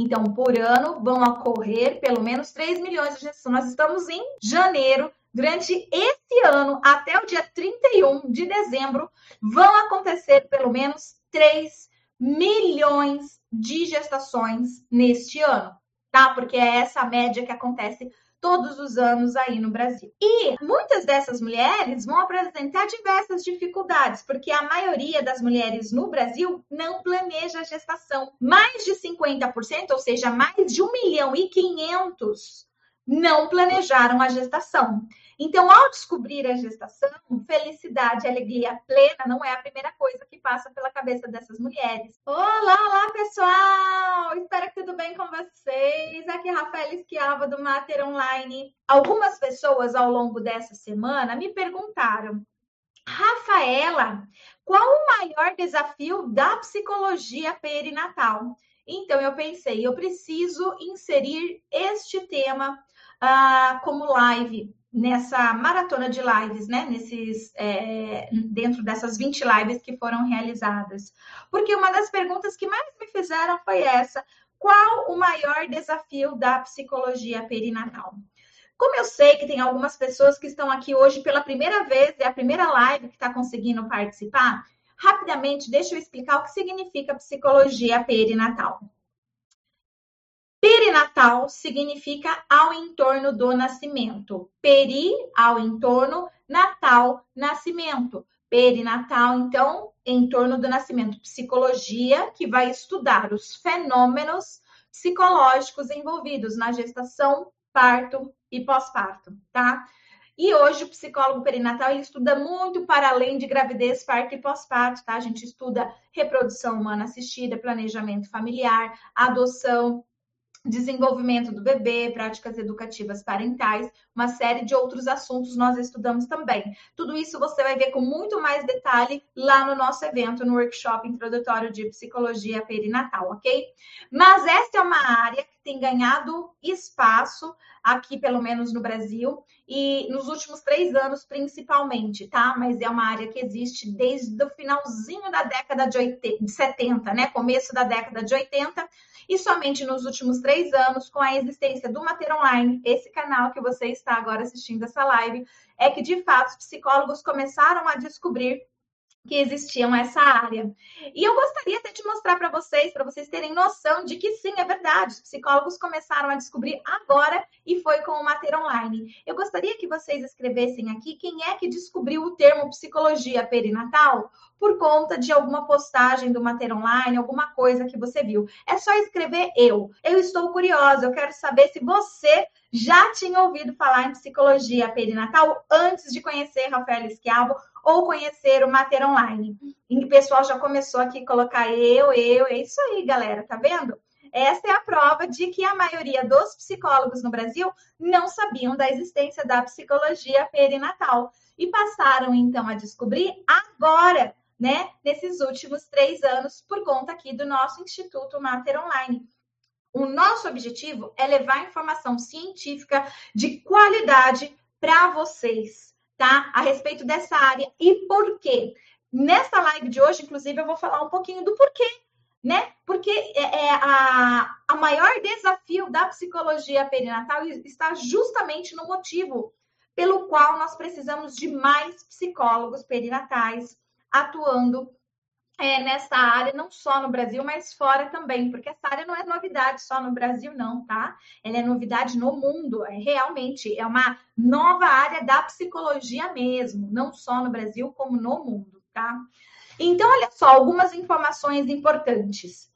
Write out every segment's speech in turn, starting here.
Então, por ano, vão ocorrer pelo menos 3 milhões de gestações. Nós estamos em janeiro. Durante esse ano, até o dia 31 de dezembro, vão acontecer pelo menos 3 milhões de gestações neste ano, tá? Porque é essa média que acontece todos os anos aí no Brasil. E muitas dessas mulheres vão apresentar diversas dificuldades, porque a maioria das mulheres no Brasil não planeja a gestação. Mais de 50%, ou seja, mais de 1 milhão e 500 não planejaram a gestação. Então, ao descobrir a gestação, felicidade, alegria plena não é a primeira coisa que passa pela cabeça dessas mulheres. Olá, olá, pessoal! Espero que tudo bem com vocês. Aqui é Rafael Esquiava do Mater Online. Algumas pessoas ao longo dessa semana me perguntaram: Rafaela, qual o maior desafio da psicologia perinatal? Então eu pensei, eu preciso inserir este tema uh, como live nessa maratona de lives, né? Nesses, é, dentro dessas 20 lives que foram realizadas. Porque uma das perguntas que mais me fizeram foi essa: qual o maior desafio da psicologia perinatal? Como eu sei que tem algumas pessoas que estão aqui hoje pela primeira vez, é a primeira live que está conseguindo participar, rapidamente deixa eu explicar o que significa psicologia perinatal. Perinatal significa ao entorno do nascimento. Peri, ao entorno, natal, nascimento. Perinatal, então, em torno do nascimento. Psicologia, que vai estudar os fenômenos psicológicos envolvidos na gestação, parto e pós-parto, tá? E hoje o psicólogo perinatal ele estuda muito para além de gravidez, parto e pós-parto, tá? A gente estuda reprodução humana assistida, planejamento familiar, adoção, desenvolvimento do bebê, práticas educativas parentais, uma série de outros assuntos nós estudamos também. Tudo isso você vai ver com muito mais detalhe lá no nosso evento, no workshop introdutório de psicologia perinatal, ok? Mas essa é uma área que tem ganhado espaço aqui, pelo menos no Brasil, e nos últimos três anos, principalmente, tá? Mas é uma área que existe desde o finalzinho da década de, 80, de 70, né? Começo da década de 80 e somente nos últimos três anos, com a existência do Mater Online, esse canal que você está agora assistindo essa live, é que de fato os psicólogos começaram a descobrir que existiam essa área. E eu gostaria até de mostrar para vocês, para vocês terem noção de que sim, é verdade. Os psicólogos começaram a descobrir agora e foi com o Mater Online. Eu gostaria que vocês escrevessem aqui quem é que descobriu o termo psicologia perinatal por conta de alguma postagem do Mater Online, alguma coisa que você viu. É só escrever eu. Eu estou curiosa, eu quero saber se você já tinha ouvido falar em psicologia perinatal antes de conhecer Rafael Esquiavo ou conhecer o Mater Online. E o pessoal já começou aqui a colocar eu, eu, é isso aí, galera, tá vendo? Essa é a prova de que a maioria dos psicólogos no Brasil não sabiam da existência da psicologia perinatal e passaram então a descobrir agora, né, nesses últimos três anos, por conta aqui do nosso Instituto Mater Online. O nosso objetivo é levar informação científica de qualidade para vocês tá? A respeito dessa área e por quê. Nessa live de hoje, inclusive, eu vou falar um pouquinho do porquê, né? Porque é, é a, a maior desafio da psicologia perinatal está justamente no motivo pelo qual nós precisamos de mais psicólogos perinatais atuando é, nessa área, não só no Brasil, mas fora também, porque essa área não é novidade só no Brasil, não, tá? Ela é novidade no mundo, é realmente é uma nova área da psicologia mesmo, não só no Brasil, como no mundo, tá? Então, olha só, algumas informações importantes.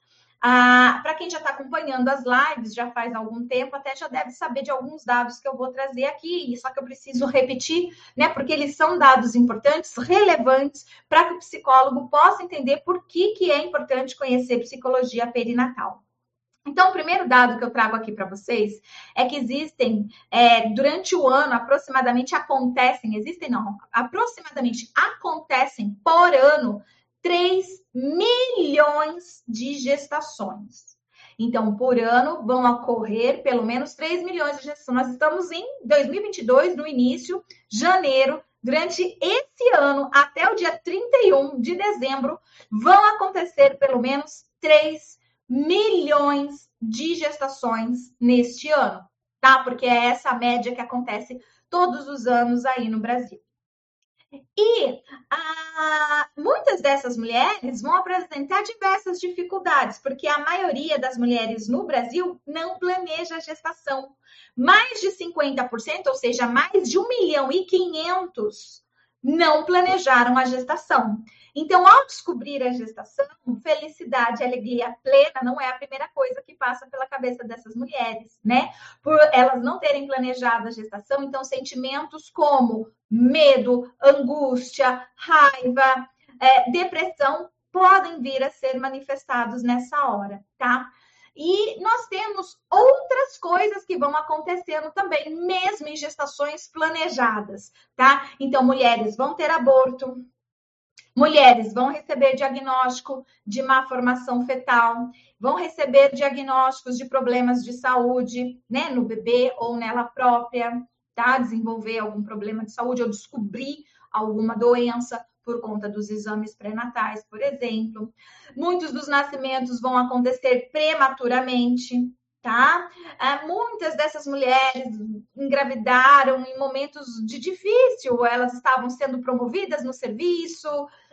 Ah, Para quem já está acompanhando as lives já faz algum tempo, até já deve saber de alguns dados que eu vou trazer aqui, só que eu preciso repetir, né? Porque eles são dados importantes, relevantes, para que o psicólogo possa entender por que, que é importante conhecer psicologia perinatal. Então, o primeiro dado que eu trago aqui para vocês é que existem, é, durante o ano, aproximadamente acontecem, existem não, aproximadamente acontecem por ano 3 milhões de gestações. Então, por ano vão ocorrer pelo menos 3 milhões de gestações. Nós estamos em 2022, no início, janeiro. Durante esse ano, até o dia 31 de dezembro, vão acontecer pelo menos 3 milhões de gestações neste ano, tá? Porque é essa média que acontece todos os anos aí no Brasil. E ah, muitas dessas mulheres vão apresentar diversas dificuldades, porque a maioria das mulheres no Brasil não planeja a gestação. Mais de 50%, ou seja, mais de 1 milhão e 500 não planejaram a gestação. Então, ao descobrir a gestação, felicidade, alegria plena não é a primeira coisa que passa pela cabeça dessas mulheres, né? Por elas não terem planejado a gestação, então sentimentos como medo, angústia, raiva, é, depressão podem vir a ser manifestados nessa hora, tá? E nós temos outras coisas que vão acontecendo também, mesmo em gestações planejadas, tá? Então, mulheres vão ter aborto, mulheres vão receber diagnóstico de má formação fetal, vão receber diagnósticos de problemas de saúde, né, no bebê ou nela própria, tá? Desenvolver algum problema de saúde ou descobrir alguma doença por conta dos exames pré-natais, por exemplo. Muitos dos nascimentos vão acontecer prematuramente, tá? É, muitas dessas mulheres engravidaram em momentos de difícil, elas estavam sendo promovidas no serviço,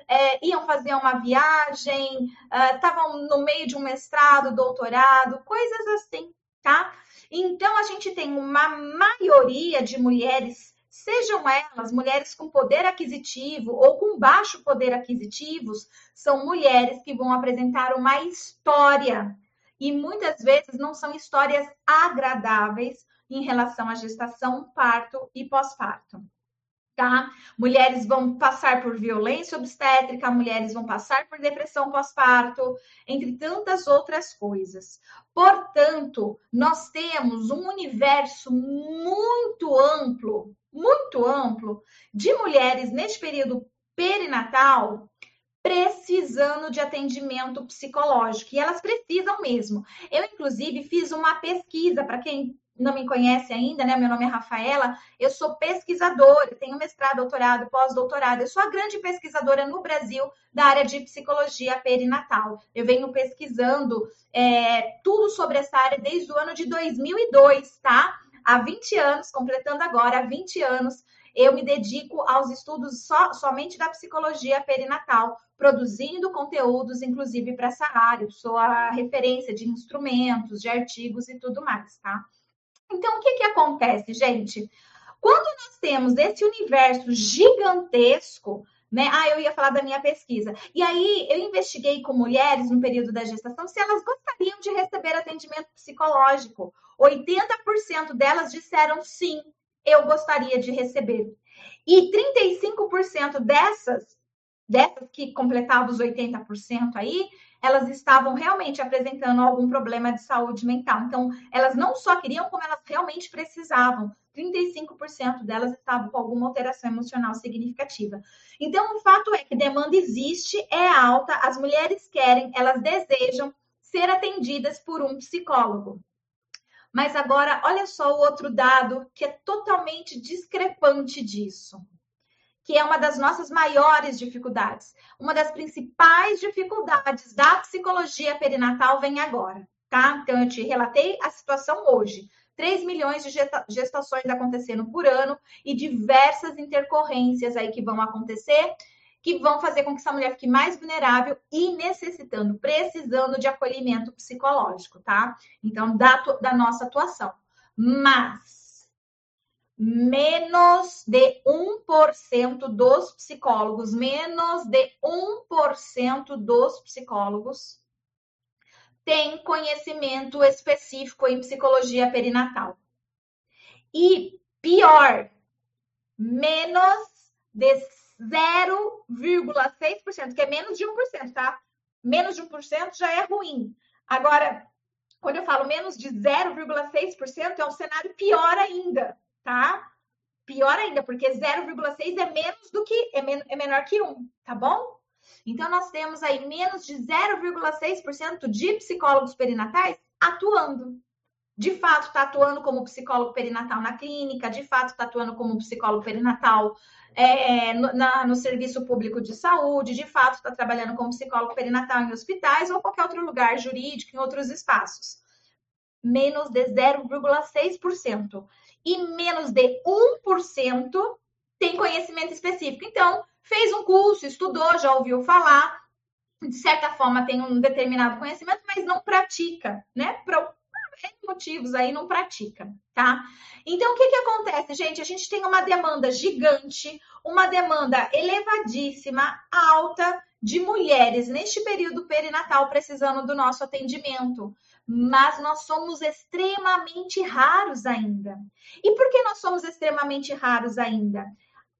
é, iam fazer uma viagem, é, estavam no meio de um mestrado, doutorado, coisas assim, tá? Então, a gente tem uma maioria de mulheres sejam elas mulheres com poder aquisitivo ou com baixo poder aquisitivo, são mulheres que vão apresentar uma história e muitas vezes não são histórias agradáveis em relação à gestação, parto e pós-parto. Tá? Mulheres vão passar por violência obstétrica, mulheres vão passar por depressão pós-parto, entre tantas outras coisas. Portanto, nós temos um universo muito amplo muito amplo de mulheres neste período perinatal precisando de atendimento psicológico. E elas precisam mesmo. Eu, inclusive, fiz uma pesquisa, para quem não me conhece ainda, né? Meu nome é Rafaela, eu sou pesquisadora, tenho mestrado, doutorado, pós-doutorado. Eu sou a grande pesquisadora no Brasil da área de psicologia perinatal. Eu venho pesquisando é, tudo sobre essa área desde o ano de 2002, tá? Há 20 anos, completando agora há 20 anos, eu me dedico aos estudos só, somente da psicologia perinatal, produzindo conteúdos, inclusive, para essa área. Eu sou a referência de instrumentos, de artigos e tudo mais, tá? Então, o que, que acontece, gente? Quando nós temos esse universo gigantesco, né? Ah, eu ia falar da minha pesquisa. E aí eu investiguei com mulheres no período da gestação se elas gostariam de receber atendimento psicológico. 80% delas disseram sim, eu gostaria de receber. E 35% dessas, dessas que completavam os 80% aí, elas estavam realmente apresentando algum problema de saúde mental. Então, elas não só queriam, como elas realmente precisavam. 35% delas estavam com alguma alteração emocional significativa. Então, o fato é que demanda existe, é alta, as mulheres querem, elas desejam ser atendidas por um psicólogo. Mas agora, olha só o outro dado que é totalmente discrepante disso que é uma das nossas maiores dificuldades. Uma das principais dificuldades da psicologia perinatal vem agora, tá? Então, eu te relatei a situação hoje. 3 milhões de gestações acontecendo por ano e diversas intercorrências aí que vão acontecer, que vão fazer com que essa mulher fique mais vulnerável e necessitando, precisando de acolhimento psicológico, tá? Então, da, da nossa atuação. Mas menos de 1% dos psicólogos, menos de 1% dos psicólogos tem conhecimento específico em psicologia perinatal. E pior, menos de 0,6%, que é menos de 1%, tá? Menos de 1% já é ruim. Agora, quando eu falo menos de 0,6%, é um cenário pior ainda tá? Pior ainda, porque 0,6 é menos do que é, men é menor que 1, tá bom? Então nós temos aí menos de 0,6% de psicólogos perinatais atuando. de fato está atuando como psicólogo perinatal na clínica, de fato está atuando como psicólogo perinatal é, no, na, no serviço público de saúde, de fato está trabalhando como psicólogo perinatal em hospitais ou qualquer outro lugar jurídico, em outros espaços. Menos de 0,6%. E menos de 1% tem conhecimento específico. Então, fez um curso, estudou, já ouviu falar, de certa forma tem um determinado conhecimento, mas não pratica, né? motivos aí não pratica, tá? Então, o que que acontece, gente? A gente tem uma demanda gigante, uma demanda elevadíssima, alta de mulheres neste período perinatal precisando do nosso atendimento. Mas nós somos extremamente raros ainda. E por que nós somos extremamente raros ainda?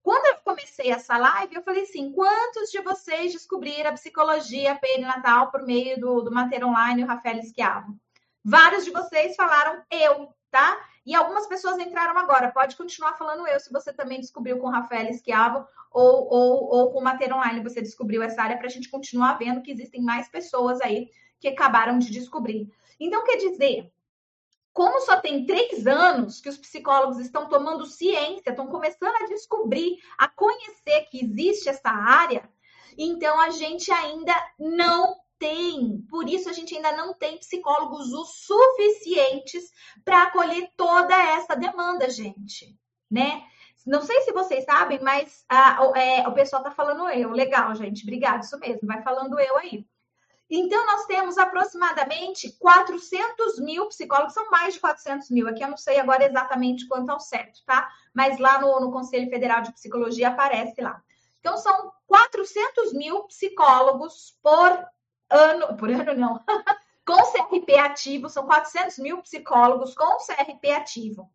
Quando eu comecei essa live, eu falei assim: quantos de vocês descobriram a psicologia perinatal por meio do, do Mater Online e o Rafael Schiavo? Vários de vocês falaram eu, tá? E algumas pessoas entraram agora. Pode continuar falando eu se você também descobriu com o Rafael Schiavo ou, ou, ou com o Mater Online você descobriu essa área para a gente continuar vendo que existem mais pessoas aí que acabaram de descobrir. Então, quer dizer, como só tem três anos que os psicólogos estão tomando ciência, estão começando a descobrir, a conhecer que existe essa área, então a gente ainda não tem. Por isso a gente ainda não tem psicólogos o suficientes para acolher toda essa demanda, gente, né? Não sei se vocês sabem, mas a, é, o pessoal tá falando eu. Legal, gente. Obrigada, isso mesmo. Vai falando eu aí. Então, nós temos aproximadamente 400 mil psicólogos, são mais de 400 mil, aqui eu não sei agora exatamente quanto ao certo, tá? Mas lá no, no Conselho Federal de Psicologia aparece lá. Então, são 400 mil psicólogos por ano, por ano não, com CRP ativo, são 400 mil psicólogos com CRP ativo,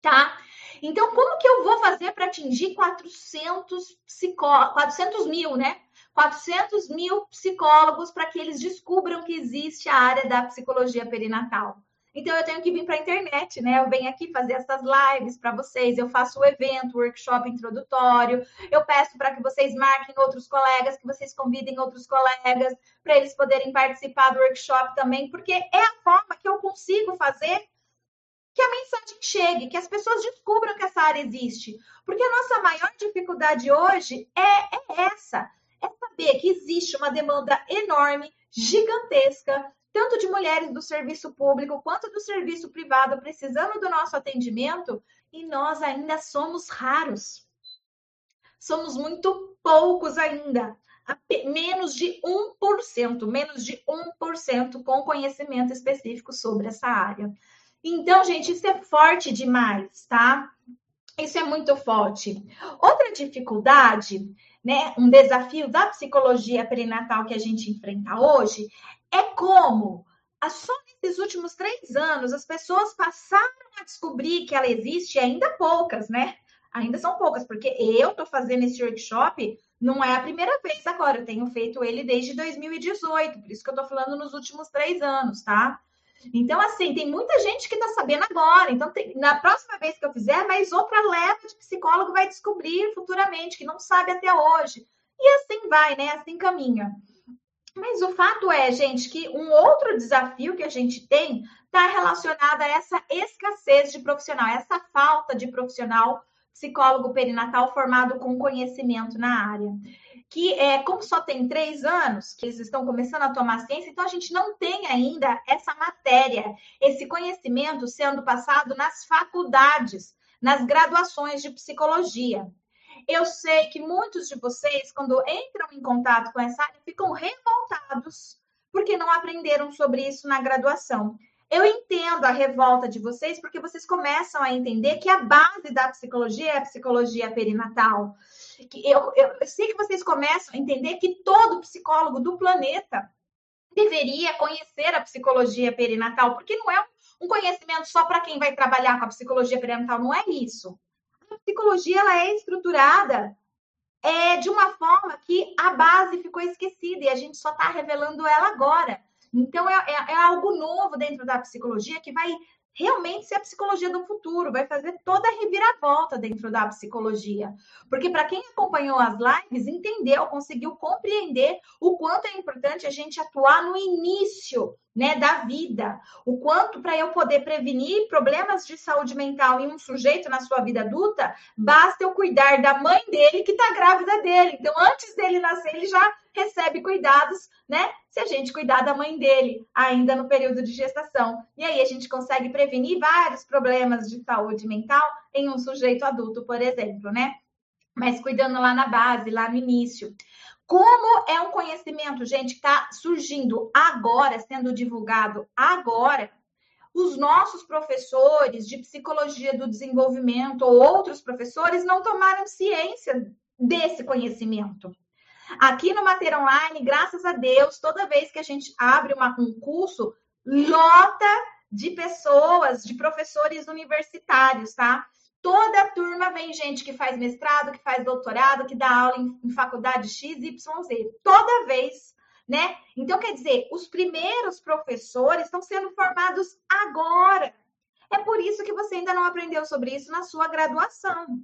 tá? Então, como que eu vou fazer para atingir 400 psicólogos, 400 mil, né? 400 mil psicólogos para que eles descubram que existe a área da psicologia perinatal. Então, eu tenho que vir para a internet, né? Eu venho aqui fazer essas lives para vocês, eu faço o evento, workshop introdutório, eu peço para que vocês marquem outros colegas, que vocês convidem outros colegas para eles poderem participar do workshop também, porque é a forma que eu consigo fazer que a mensagem chegue, que as pessoas descubram que essa área existe. Porque a nossa maior dificuldade hoje é, é essa: é saber que existe uma demanda enorme, gigantesca, tanto de mulheres do serviço público quanto do serviço privado precisando do nosso atendimento e nós ainda somos raros. Somos muito poucos ainda, menos de 1%, menos de 1% com conhecimento específico sobre essa área. Então, gente, isso é forte demais, tá? Isso é muito forte. Outra dificuldade, né, um desafio da psicologia perinatal que a gente enfrenta hoje é como, só nesses últimos três anos, as pessoas passaram a descobrir que ela existe, ainda poucas, né? Ainda são poucas, porque eu estou fazendo esse workshop, não é a primeira vez agora, eu tenho feito ele desde 2018, por isso que eu estou falando nos últimos três anos, tá? Então, assim, tem muita gente que está sabendo agora. Então, tem, na próxima vez que eu fizer, mais outra leva de psicólogo vai descobrir futuramente, que não sabe até hoje. E assim vai, né? Assim caminha. Mas o fato é, gente, que um outro desafio que a gente tem está relacionado a essa escassez de profissional, essa falta de profissional psicólogo perinatal formado com conhecimento na área. Que é, como só tem três anos que eles estão começando a tomar ciência, então a gente não tem ainda essa matéria, esse conhecimento sendo passado nas faculdades, nas graduações de psicologia. Eu sei que muitos de vocês, quando entram em contato com essa área, ficam revoltados porque não aprenderam sobre isso na graduação. Eu entendo a revolta de vocês porque vocês começam a entender que a base da psicologia é a psicologia perinatal. Eu, eu, eu sei que vocês começam a entender que todo psicólogo do planeta deveria conhecer a psicologia perinatal, porque não é um conhecimento só para quem vai trabalhar com a psicologia perinatal, não é isso a psicologia ela é estruturada é, de uma forma que a base ficou esquecida e a gente só está revelando ela agora. Então, é, é, é, algo novo dentro da psicologia que vai realmente ser a psicologia do futuro, vai fazer toda a reviravolta dentro da psicologia. Porque para quem acompanhou as lives, entendeu, conseguiu compreender o quanto é importante a gente atuar no início né, da vida. O quanto para eu poder prevenir problemas de saúde mental em um sujeito na sua vida adulta, basta eu cuidar da mãe dele que está grávida dele. Então, antes dele nascer, ele já recebe cuidados, né? Se a gente cuidar da mãe dele ainda no período de gestação. E aí a gente consegue prevenir vários problemas de saúde mental em um sujeito adulto, por exemplo, né? Mas cuidando lá na base, lá no início. Como é um conhecimento, gente, que está surgindo agora, sendo divulgado agora, os nossos professores de psicologia do desenvolvimento ou outros professores não tomaram ciência desse conhecimento. Aqui no Mater Online, graças a Deus, toda vez que a gente abre uma, um curso, lota de pessoas, de professores universitários, tá? Toda turma vem gente que faz mestrado, que faz doutorado, que dá aula em, em faculdade X, Y, Z. Toda vez, né? Então, quer dizer, os primeiros professores estão sendo formados agora. É por isso que você ainda não aprendeu sobre isso na sua graduação.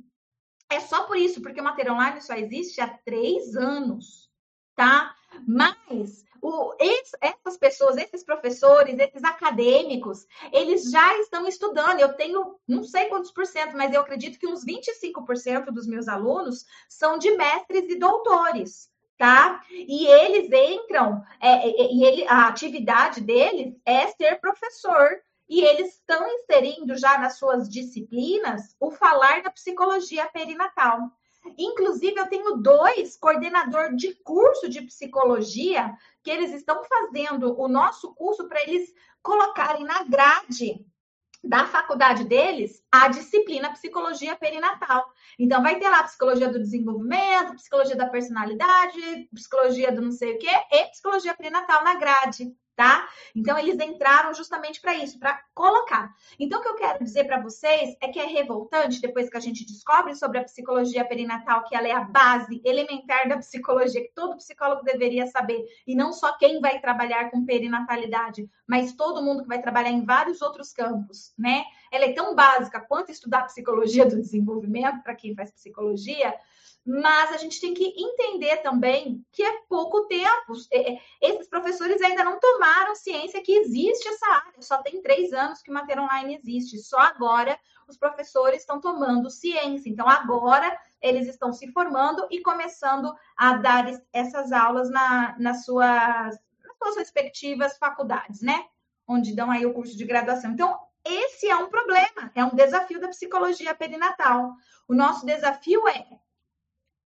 É só por isso, porque o Mater Online só existe há três anos, tá? Mas o, essas pessoas, esses professores, esses acadêmicos, eles já estão estudando. Eu tenho não sei quantos por cento, mas eu acredito que uns 25% dos meus alunos são de mestres e doutores. Tá? E eles entram, é, é, e ele, a atividade deles é ser professor, e eles estão inserindo já nas suas disciplinas o falar da psicologia perinatal. Inclusive, eu tenho dois coordenador de curso de psicologia que eles estão fazendo o nosso curso para eles colocarem na grade da faculdade deles a disciplina psicologia perinatal. Então vai ter lá psicologia do desenvolvimento, psicologia da personalidade, psicologia do não sei o quê e psicologia perinatal na grade tá? Então eles entraram justamente para isso, para colocar. Então o que eu quero dizer para vocês é que é revoltante depois que a gente descobre sobre a psicologia perinatal que ela é a base elementar da psicologia que todo psicólogo deveria saber e não só quem vai trabalhar com perinatalidade, mas todo mundo que vai trabalhar em vários outros campos, né? Ela é tão básica quanto estudar psicologia do desenvolvimento para quem faz psicologia mas a gente tem que entender também que é pouco tempo. É, é, esses professores ainda não tomaram ciência que existe essa área. Só tem três anos que Mater Online existe. Só agora os professores estão tomando ciência. Então, agora eles estão se formando e começando a dar essas aulas na, nas, suas, nas suas respectivas faculdades, né? Onde dão aí o curso de graduação. Então, esse é um problema, é um desafio da psicologia perinatal. O nosso desafio é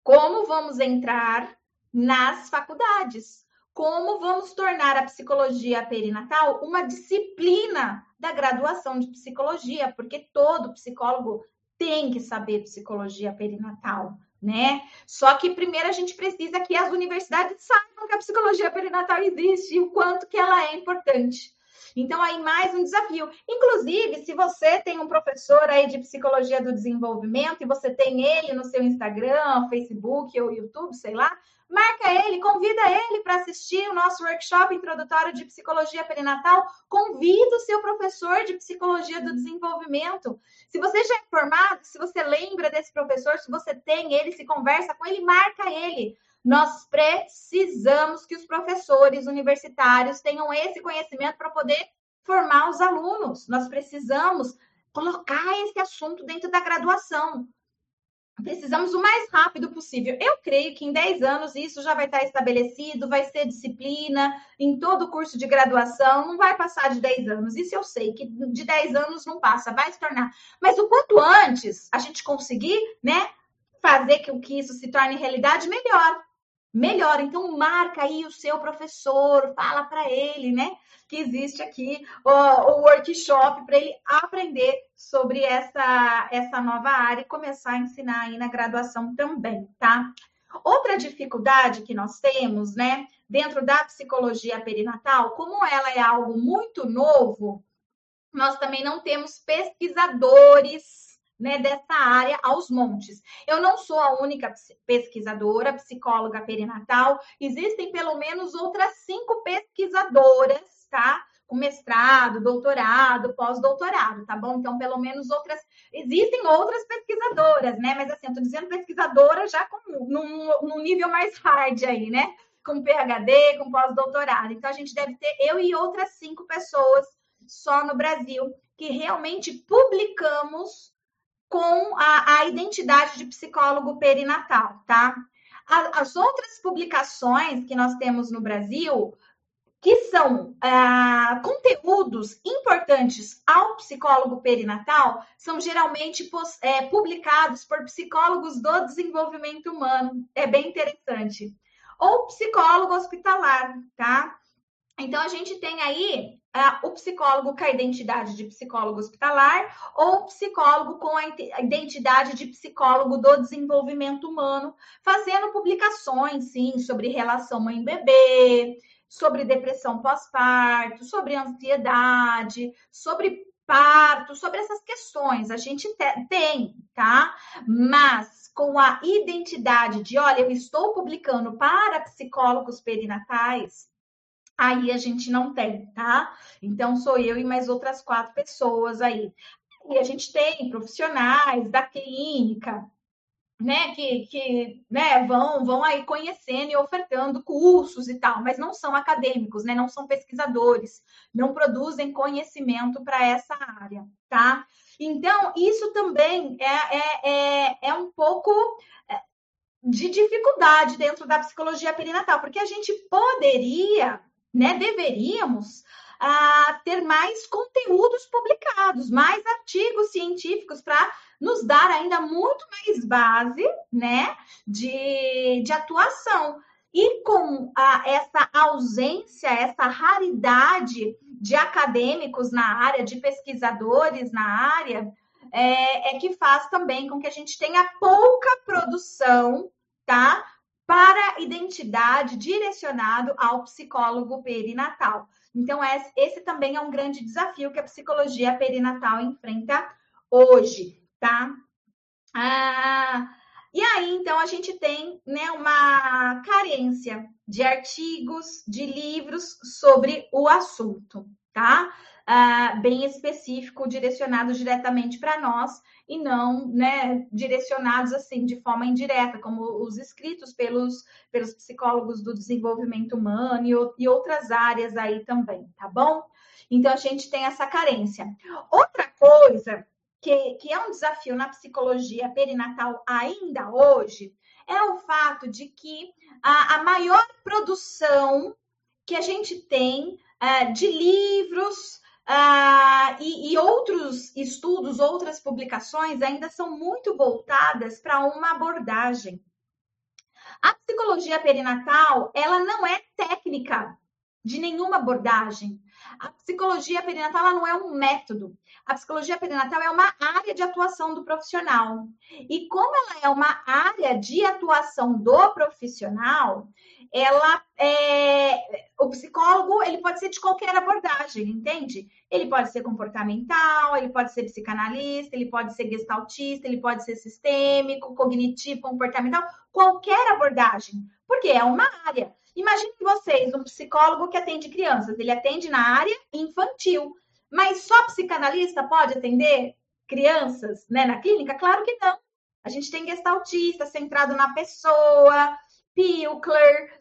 como vamos entrar nas faculdades? Como vamos tornar a psicologia perinatal uma disciplina da graduação de psicologia? Porque todo psicólogo tem que saber psicologia perinatal, né? Só que primeiro a gente precisa que as universidades saibam que a psicologia perinatal existe e o quanto que ela é importante. Então, aí mais um desafio. Inclusive, se você tem um professor aí de psicologia do desenvolvimento e você tem ele no seu Instagram, Facebook ou YouTube, sei lá, marca ele, convida ele para assistir o nosso workshop introdutório de psicologia perinatal. Convida o seu professor de psicologia do desenvolvimento. Se você já é formado, se você lembra desse professor, se você tem ele, se conversa com ele, marca ele. Nós precisamos que os professores universitários tenham esse conhecimento para poder formar os alunos. Nós precisamos colocar esse assunto dentro da graduação. Precisamos o mais rápido possível. Eu creio que em 10 anos isso já vai estar estabelecido, vai ser disciplina em todo o curso de graduação, não vai passar de 10 anos. Isso eu sei que de 10 anos não passa, vai se tornar. Mas o quanto antes a gente conseguir, né, fazer que, que isso se torne realidade, melhor melhor. Então, marca aí o seu professor, fala para ele, né? Que existe aqui o, o workshop para ele aprender sobre essa, essa nova área e começar a ensinar aí na graduação também, tá? Outra dificuldade que nós temos, né, dentro da psicologia perinatal, como ela é algo muito novo, nós também não temos pesquisadores né, dessa área aos montes. Eu não sou a única pesquisadora, psicóloga perinatal, existem pelo menos outras cinco pesquisadoras, tá? Com mestrado, doutorado, pós-doutorado, tá bom? Então, pelo menos outras. Existem outras pesquisadoras, né? Mas assim, eu tô dizendo pesquisadora já com, num, num nível mais hard aí, né? com PhD, com pós-doutorado. Então, a gente deve ter eu e outras cinco pessoas só no Brasil que realmente publicamos com a, a identidade de psicólogo perinatal, tá? as outras publicações que nós temos no Brasil, que são ah, conteúdos importantes ao psicólogo perinatal, são geralmente é, publicados por psicólogos do desenvolvimento humano. É bem interessante. Ou psicólogo hospitalar, tá? Então, a gente tem aí uh, o psicólogo com a identidade de psicólogo hospitalar ou o psicólogo com a identidade de psicólogo do desenvolvimento humano, fazendo publicações, sim, sobre relação mãe-bebê, sobre depressão pós-parto, sobre ansiedade, sobre parto, sobre essas questões. A gente tem, tá? Mas com a identidade de, olha, eu estou publicando para psicólogos perinatais, aí a gente não tem, tá? Então sou eu e mais outras quatro pessoas aí. E a gente tem profissionais da clínica, né, que, que né, vão, vão aí conhecendo e ofertando cursos e tal, mas não são acadêmicos, né, não são pesquisadores, não produzem conhecimento para essa área, tá? Então, isso também é, é, é, é um pouco é, de dificuldade dentro da psicologia perinatal, porque a gente poderia né? Deveríamos ah, ter mais conteúdos publicados, mais artigos científicos para nos dar ainda muito mais base, né, de, de atuação. E com a, essa ausência, essa raridade de acadêmicos na área, de pesquisadores na área, é, é que faz também com que a gente tenha pouca produção, tá? Para identidade direcionado ao psicólogo perinatal. Então, esse também é um grande desafio que a psicologia perinatal enfrenta hoje, tá? Ah, e aí, então, a gente tem né, uma carência de artigos, de livros sobre o assunto, tá? Uh, bem específico, direcionado diretamente para nós e não né, direcionados assim de forma indireta, como os escritos pelos, pelos psicólogos do desenvolvimento humano e, e outras áreas aí também, tá bom? Então a gente tem essa carência. Outra coisa que, que é um desafio na psicologia perinatal ainda hoje é o fato de que a, a maior produção que a gente tem uh, de livros, ah, e, e, outros estudos, outras publicações ainda são muito voltadas para uma abordagem. A psicologia perinatal, ela não é técnica de nenhuma abordagem. A psicologia perinatal ela não é um método. A psicologia perinatal é uma área de atuação do profissional. E como ela é uma área de atuação do profissional, ela é, o psicólogo ele pode ser de qualquer abordagem, entende? Ele pode ser comportamental, ele pode ser psicanalista, ele pode ser gestaltista, ele pode ser sistêmico, cognitivo, comportamental, qualquer abordagem, porque é uma área. Imaginem vocês um psicólogo que atende crianças, ele atende na área infantil, mas só psicanalista pode atender crianças, né, na clínica? Claro que não. A gente tem gestaltista centrado na pessoa, Pilkler,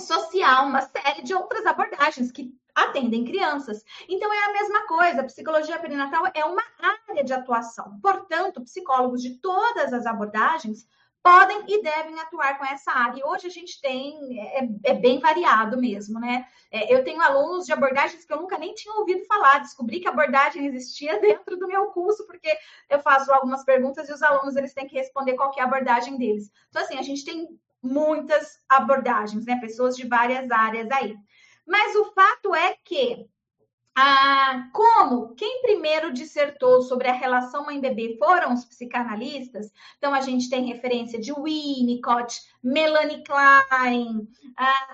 social, uma série de outras abordagens que atendem crianças. Então é a mesma coisa, a psicologia perinatal é uma área de atuação. Portanto, psicólogos de todas as abordagens podem e devem atuar com essa área. E hoje a gente tem, é, é bem variado mesmo, né? É, eu tenho alunos de abordagens que eu nunca nem tinha ouvido falar, descobri que a abordagem existia dentro do meu curso, porque eu faço algumas perguntas e os alunos eles têm que responder qual é a abordagem deles. Então, assim, a gente tem muitas abordagens, né? Pessoas de várias áreas aí. Mas o fato é que ah, como quem primeiro dissertou sobre a relação mãe-bebê foram os psicanalistas, então a gente tem referência de Winnicott, Melanie Klein,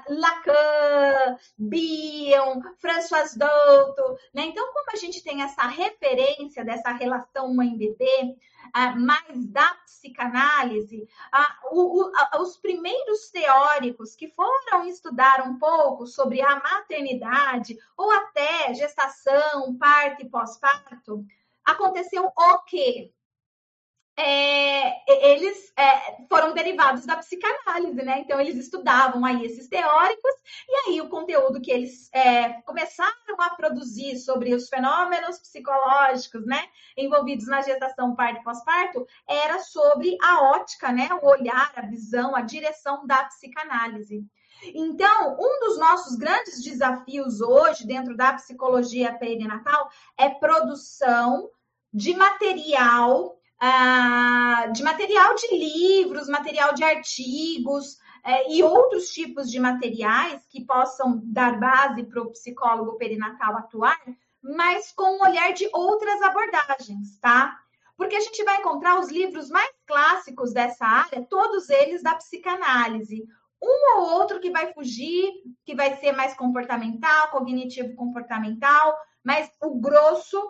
Lacan, Bion, François Douto, né? Então, como a gente tem essa referência dessa relação mãe-bebê, ah, mais da psicanálise, ah, os primeiros teóricos que foram estudar um pouco sobre a maternidade ou até gestação, parto e pós-parto, aconteceu o quê? É, eles é, foram derivados da psicanálise, né? Então, eles estudavam aí esses teóricos, e aí o conteúdo que eles é, começaram a produzir sobre os fenômenos psicológicos, né? Envolvidos na gestação, parto e pós-parto, era sobre a ótica, né? O olhar, a visão, a direção da psicanálise. Então, um dos nossos grandes desafios hoje, dentro da psicologia perinatal, é produção de material ah, de material de livros, material de artigos é, e outros tipos de materiais que possam dar base para o psicólogo perinatal atuar, mas com um olhar de outras abordagens, tá? Porque a gente vai encontrar os livros mais clássicos dessa área, todos eles da psicanálise. Um ou outro que vai fugir, que vai ser mais comportamental, cognitivo comportamental, mas o grosso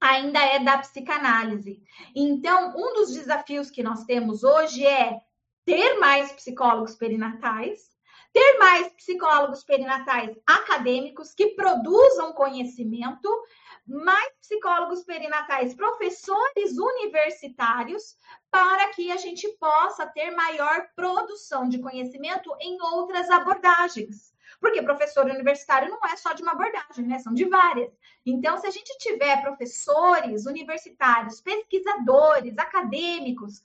ainda é da psicanálise. Então, um dos desafios que nós temos hoje é ter mais psicólogos perinatais, ter mais psicólogos perinatais acadêmicos que produzam conhecimento, mais psicólogos perinatais, professores universitários, para que a gente possa ter maior produção de conhecimento em outras abordagens. Porque professor universitário não é só de uma abordagem, né? São de várias. Então, se a gente tiver professores universitários, pesquisadores, acadêmicos,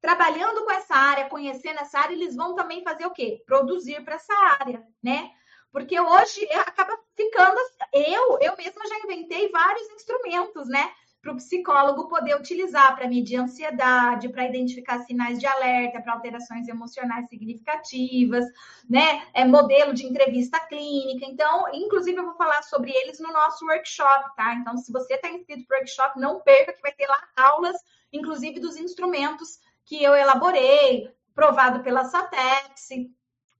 trabalhando com essa área, conhecendo essa área, eles vão também fazer o quê? Produzir para essa área, né? Porque hoje acaba ficando. Eu, eu mesma já inventei vários instrumentos, né? Para o psicólogo poder utilizar para medir ansiedade, para identificar sinais de alerta, para alterações emocionais significativas, né? É modelo de entrevista clínica. Então, inclusive, eu vou falar sobre eles no nosso workshop, tá? Então, se você está inscrito para o workshop, não perca que vai ter lá aulas, inclusive dos instrumentos que eu elaborei, provado pela SATEPS,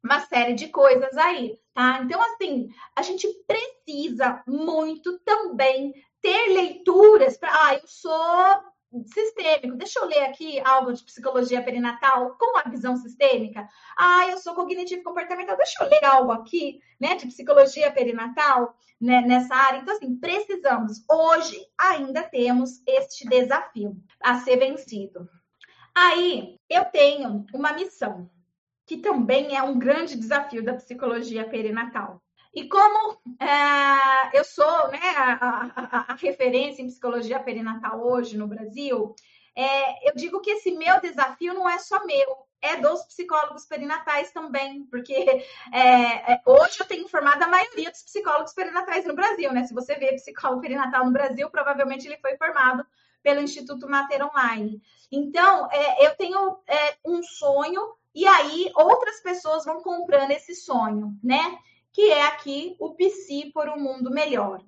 uma série de coisas aí, tá? Então, assim, a gente precisa muito também ter leituras para. Ah, eu sou sistêmico. Deixa eu ler aqui algo de psicologia perinatal com a visão sistêmica. Ah, eu sou cognitivo comportamental. Deixa eu ler algo aqui, né, de psicologia perinatal né, nessa área. Então, assim, precisamos. Hoje ainda temos este desafio a ser vencido. Aí eu tenho uma missão que também é um grande desafio da psicologia perinatal. E como é, eu sou né, a, a, a, referência em psicologia perinatal hoje no Brasil, é, eu digo que esse meu desafio não é só meu, é dos psicólogos perinatais também, porque é, é, hoje eu tenho informado a maioria dos psicólogos perinatais no Brasil, né? Se você vê psicólogo perinatal no Brasil, provavelmente ele foi formado pelo Instituto Mater Online. Então, é, eu tenho é, um sonho e aí outras pessoas vão comprando esse sonho, né? Que é aqui o Psi por um mundo melhor.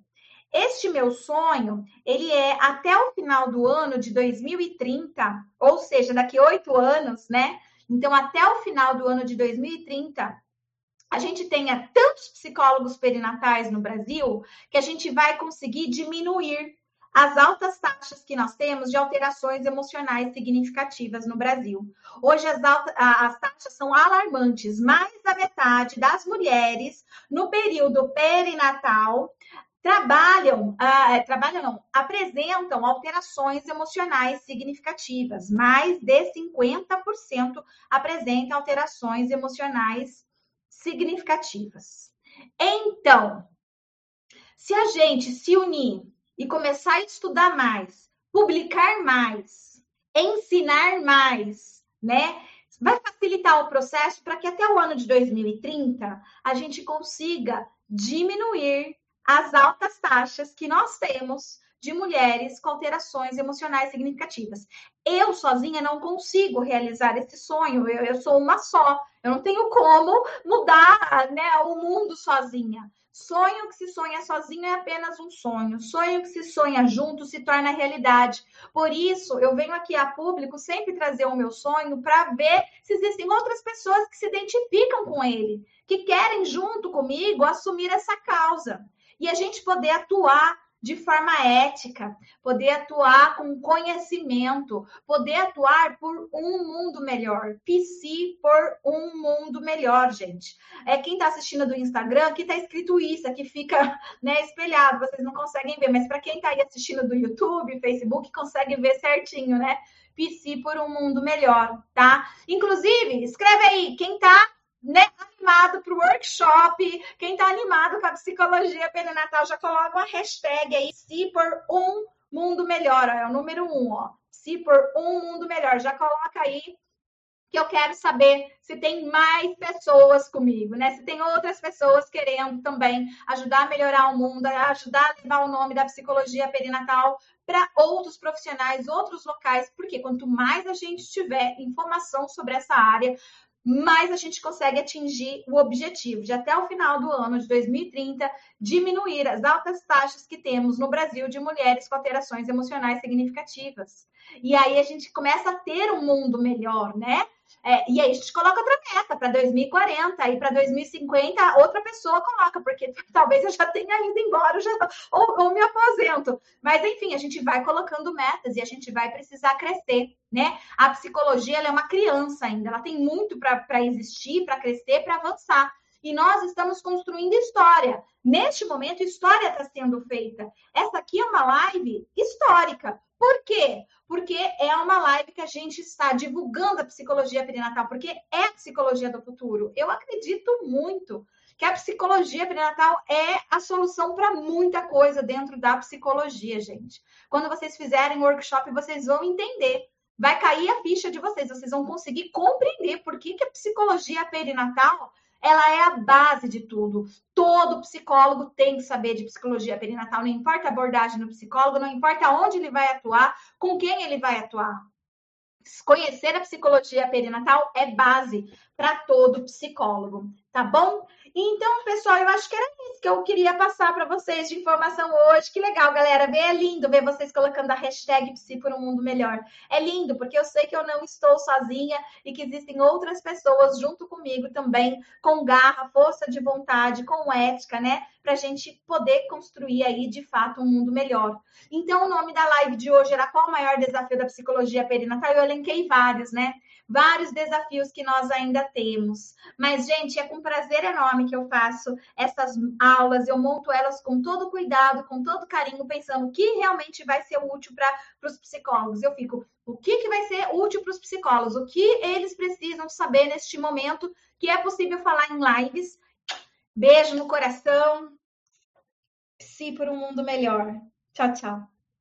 Este meu sonho, ele é até o final do ano de 2030, ou seja, daqui oito anos, né? Então, até o final do ano de 2030, a gente tenha tantos psicólogos perinatais no Brasil que a gente vai conseguir diminuir as altas taxas que nós temos de alterações emocionais significativas no Brasil. Hoje as, as taxas são alarmantes. Mais da metade das mulheres no período perinatal trabalham, uh, trabalham não, apresentam alterações emocionais significativas. Mais de 50% apresentam alterações emocionais significativas. Então, se a gente se unir e começar a estudar mais, publicar mais, ensinar mais, né? Vai facilitar o processo para que até o ano de 2030 a gente consiga diminuir as altas taxas que nós temos de mulheres com alterações emocionais significativas. Eu sozinha não consigo realizar esse sonho, eu, eu sou uma só, eu não tenho como mudar né, o mundo sozinha. Sonho que se sonha sozinho é apenas um sonho. Sonho que se sonha junto se torna realidade. Por isso, eu venho aqui a público sempre trazer o meu sonho para ver se existem outras pessoas que se identificam com ele, que querem junto comigo assumir essa causa e a gente poder atuar de forma ética, poder atuar com conhecimento, poder atuar por um mundo melhor. PC por um mundo melhor, gente. É quem está assistindo do Instagram, aqui está escrito isso, aqui fica né, espelhado, vocês não conseguem ver, mas para quem está aí assistindo do YouTube, Facebook, consegue ver certinho, né? PC por um mundo melhor, tá? Inclusive, escreve aí quem tá né, animado para o workshop, quem está animado com a psicologia perinatal, já coloca uma hashtag aí, se por um mundo melhor, ó, é o número um, ó. Se por um mundo melhor, já coloca aí que eu quero saber se tem mais pessoas comigo, né? Se tem outras pessoas querendo também ajudar a melhorar o mundo, ajudar a levar o nome da psicologia perinatal para outros profissionais, outros locais, porque quanto mais a gente tiver informação sobre essa área, mais a gente consegue atingir o objetivo de até o final do ano de 2030 diminuir as altas taxas que temos no Brasil de mulheres com alterações emocionais significativas. E aí a gente começa a ter um mundo melhor, né? É, e aí a gente coloca outra meta para 2040 e para 2050 outra pessoa coloca, porque talvez eu já tenha ido embora já, ou, ou me aposento. Mas enfim, a gente vai colocando metas e a gente vai precisar crescer, né? A psicologia é uma criança ainda, ela tem muito para existir, para crescer, para avançar e nós estamos construindo história. Neste momento, história está sendo feita. Essa aqui é uma live histórica. Por quê? Porque é uma live que a gente está divulgando a psicologia perinatal, porque é a psicologia do futuro. Eu acredito muito que a psicologia perinatal é a solução para muita coisa dentro da psicologia, gente. Quando vocês fizerem o workshop, vocês vão entender. Vai cair a ficha de vocês, vocês vão conseguir compreender por que, que a psicologia perinatal ela é a base de tudo. Todo psicólogo tem que saber de psicologia perinatal, não importa a abordagem do psicólogo, não importa onde ele vai atuar, com quem ele vai atuar. Conhecer a psicologia perinatal é base para todo psicólogo, tá bom? Então, pessoal, eu acho que era isso que eu queria passar para vocês de informação hoje. Que legal, galera. Ver é lindo ver vocês colocando a hashtag Psi por um mundo melhor. É lindo, porque eu sei que eu não estou sozinha e que existem outras pessoas junto comigo também, com garra, força de vontade, com ética, né? Para a gente poder construir aí, de fato, um mundo melhor. Então, o nome da live de hoje era Qual o maior desafio da psicologia perinatal? Eu elenquei vários, né? Vários desafios que nós ainda temos. Mas, gente, é com prazer enorme que eu faço essas aulas, eu monto elas com todo cuidado, com todo carinho, pensando o que realmente vai ser útil para os psicólogos. Eu fico, o que, que vai ser útil para os psicólogos? O que eles precisam saber neste momento que é possível falar em lives? Beijo no coração. Se por um mundo melhor. Tchau, tchau.